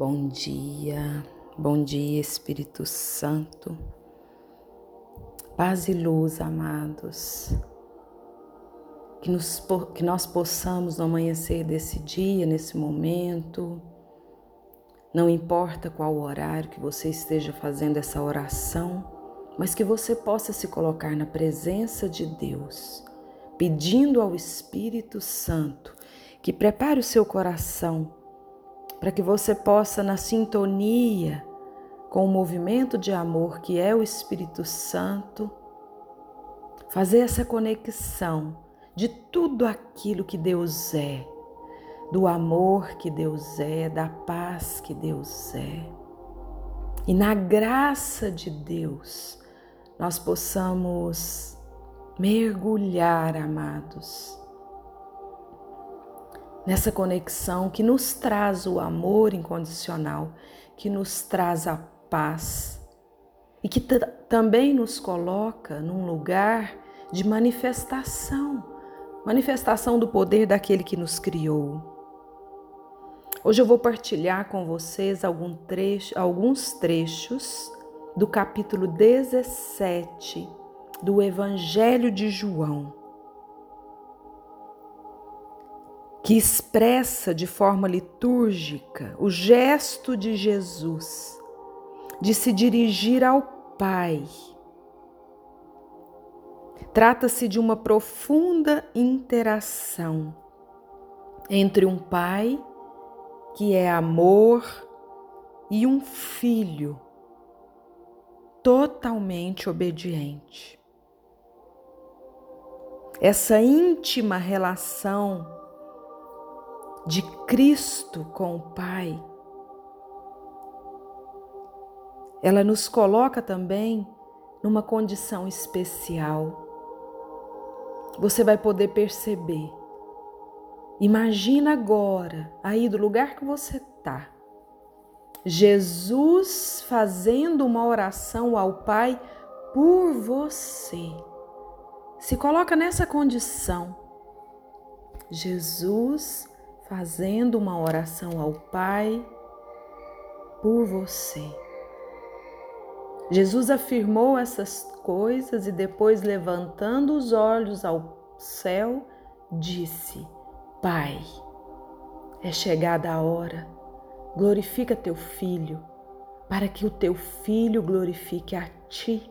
Bom dia, bom dia, Espírito Santo. Paz e luz, amados. Que, nos, que nós possamos no amanhecer desse dia, nesse momento, não importa qual horário que você esteja fazendo essa oração, mas que você possa se colocar na presença de Deus, pedindo ao Espírito Santo que prepare o seu coração para que você possa, na sintonia com o movimento de amor que é o Espírito Santo, fazer essa conexão de tudo aquilo que Deus é, do amor que Deus é, da paz que Deus é. E na graça de Deus, nós possamos mergulhar, amados, nessa conexão que nos traz o amor incondicional, que nos traz a paz e que também nos coloca num lugar de manifestação manifestação do poder daquele que nos criou. Hoje eu vou partilhar com vocês algum trecho, alguns trechos do capítulo 17 do Evangelho de João. Que expressa de forma litúrgica o gesto de Jesus de se dirigir ao Pai. Trata-se de uma profunda interação entre um pai, que é amor, e um filho totalmente obediente. Essa íntima relação de Cristo com o Pai, ela nos coloca também numa condição especial. Você vai poder perceber. Imagina agora, aí do lugar que você está, Jesus fazendo uma oração ao Pai por você. Se coloca nessa condição. Jesus fazendo uma oração ao Pai por você. Jesus afirmou essas coisas e depois, levantando os olhos ao céu, disse: Pai, é chegada a hora, glorifica teu filho, para que o teu filho glorifique a ti,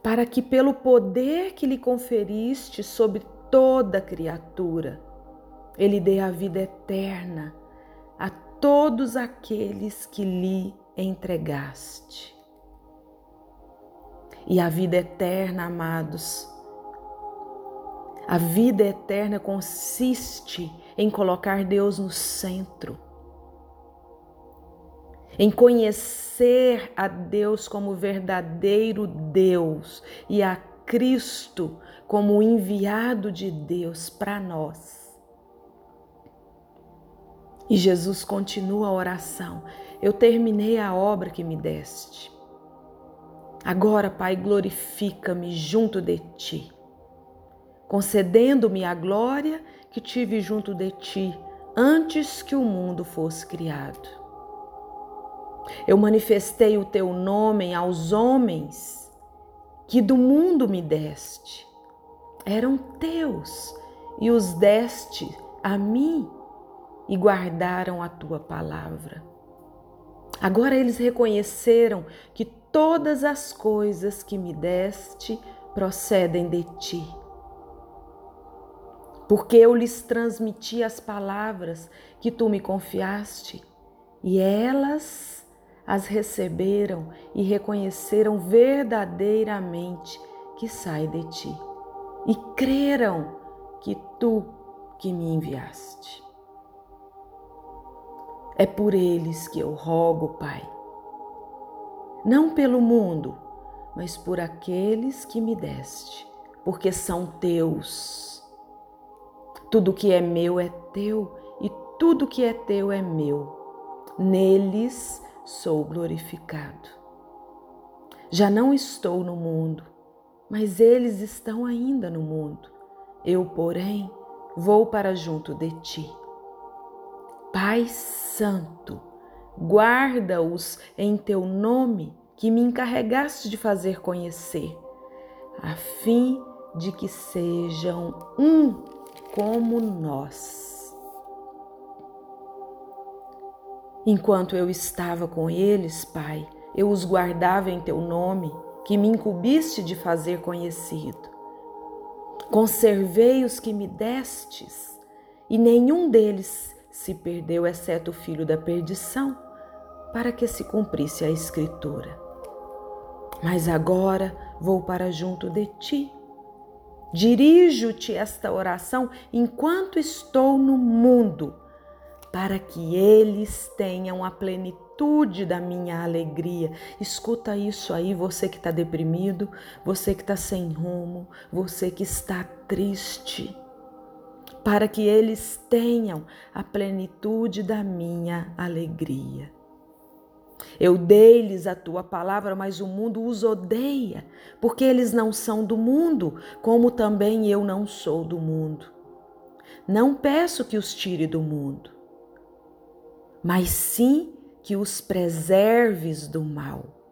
para que, pelo poder que lhe conferiste sobre toda criatura, ele dê a vida eterna a todos aqueles que lhe entregaste. E a vida eterna, amados, a vida eterna consiste em colocar Deus no centro, em conhecer a Deus como verdadeiro Deus e a Cristo como enviado de Deus para nós. E Jesus continua a oração. Eu terminei a obra que me deste. Agora, Pai, glorifica-me junto de ti, concedendo-me a glória que tive junto de ti antes que o mundo fosse criado. Eu manifestei o teu nome aos homens que do mundo me deste. Eram teus e os deste a mim e guardaram a tua palavra. Agora eles reconheceram que todas as coisas que me deste procedem de ti. Porque eu lhes transmiti as palavras que tu me confiaste, e elas as receberam e reconheceram verdadeiramente que sai de ti, e creram que tu que me enviaste. É por eles que eu rogo, Pai. Não pelo mundo, mas por aqueles que me deste, porque são teus. Tudo que é meu é teu e tudo que é teu é meu. Neles sou glorificado. Já não estou no mundo, mas eles estão ainda no mundo. Eu, porém, vou para junto de ti. Pai Santo, guarda-os em teu nome, que me encarregaste de fazer conhecer, a fim de que sejam um como nós. Enquanto eu estava com eles, Pai, eu os guardava em teu nome, que me incumbiste de fazer conhecido. Conservei os que me destes, e nenhum deles se perdeu, exceto o filho da perdição, para que se cumprisse a Escritura. Mas agora vou para junto de ti. Dirijo-te esta oração enquanto estou no mundo, para que eles tenham a plenitude da minha alegria. Escuta isso aí, você que está deprimido, você que está sem rumo, você que está triste para que eles tenham a plenitude da minha alegria. Eu dei-lhes a tua palavra, mas o mundo os odeia, porque eles não são do mundo, como também eu não sou do mundo. Não peço que os tire do mundo, mas sim que os preserves do mal.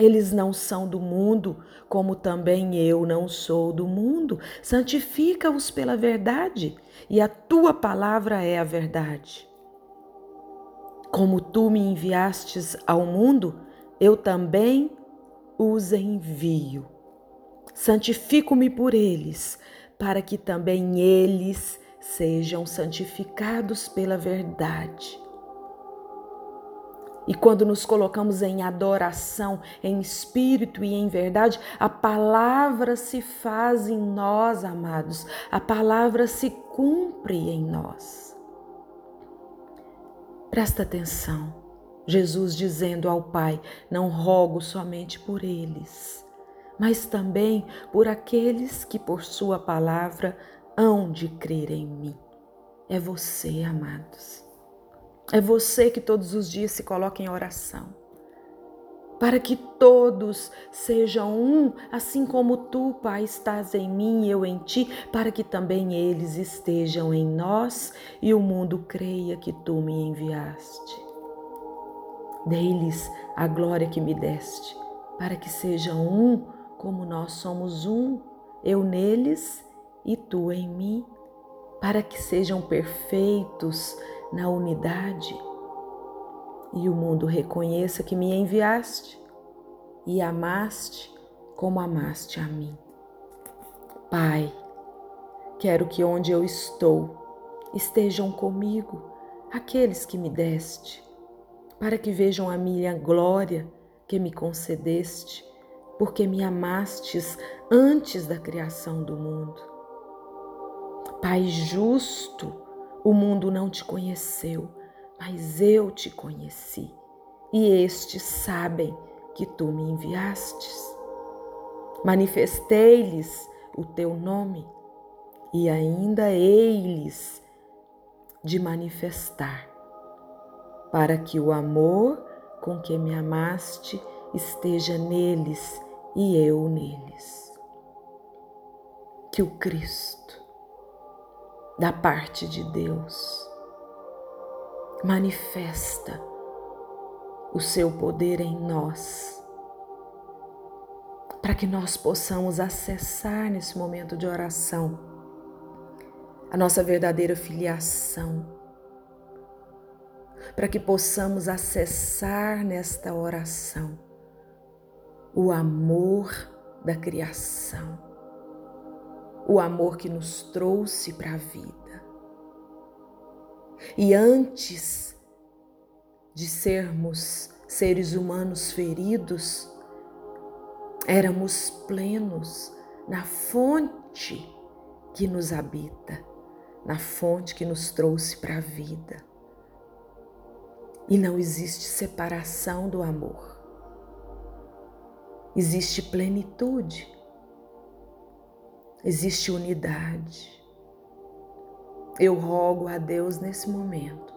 Eles não são do mundo, como também eu não sou do mundo. Santifica-os pela verdade, e a tua palavra é a verdade. Como tu me enviastes ao mundo, eu também os envio. Santifico-me por eles, para que também eles sejam santificados pela verdade. E quando nos colocamos em adoração, em espírito e em verdade, a palavra se faz em nós, amados, a palavra se cumpre em nós. Presta atenção, Jesus dizendo ao Pai: Não rogo somente por eles, mas também por aqueles que por Sua palavra hão de crer em mim. É você, amados. É você que todos os dias se coloca em oração. Para que todos sejam um, assim como tu, Pai, estás em mim e eu em ti, para que também eles estejam em nós e o mundo creia que tu me enviaste. Dei-lhes a glória que me deste, para que sejam um, como nós somos um, eu neles e tu em mim, para que sejam perfeitos na unidade e o mundo reconheça que me enviaste e amaste como amaste a mim. Pai, quero que onde eu estou estejam comigo aqueles que me deste, para que vejam a minha glória que me concedeste, porque me amastes antes da criação do mundo. Pai justo, o mundo não te conheceu, mas eu te conheci, e estes sabem que tu me enviastes. Manifestei-lhes o teu nome, e ainda hei-lhes de manifestar, para que o amor com que me amaste esteja neles e eu neles. Que o Cristo da parte de Deus. Manifesta o seu poder em nós, para que nós possamos acessar nesse momento de oração a nossa verdadeira filiação, para que possamos acessar nesta oração o amor da criação o amor que nos trouxe para a vida. E antes de sermos seres humanos feridos, éramos plenos na fonte que nos habita, na fonte que nos trouxe para a vida. E não existe separação do amor. Existe plenitude existe unidade. Eu rogo a Deus nesse momento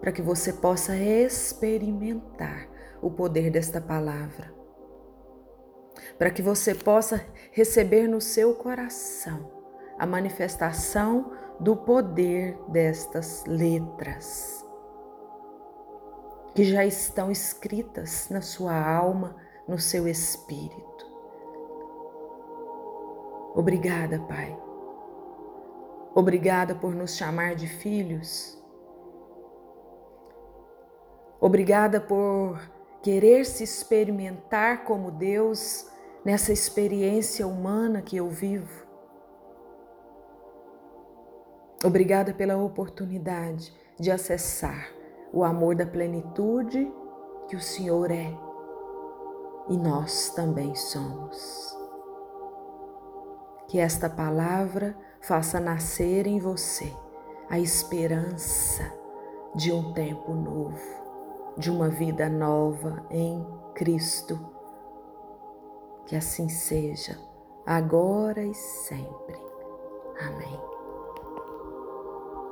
para que você possa experimentar o poder desta palavra, para que você possa receber no seu coração a manifestação do poder destas letras. que já estão escritas na sua alma, no seu espírito. Obrigada, Pai. Obrigada por nos chamar de filhos. Obrigada por querer se experimentar como Deus nessa experiência humana que eu vivo. Obrigada pela oportunidade de acessar o amor da plenitude que o Senhor é e nós também somos. Que esta palavra faça nascer em você a esperança de um tempo novo, de uma vida nova em Cristo. Que assim seja, agora e sempre. Amém.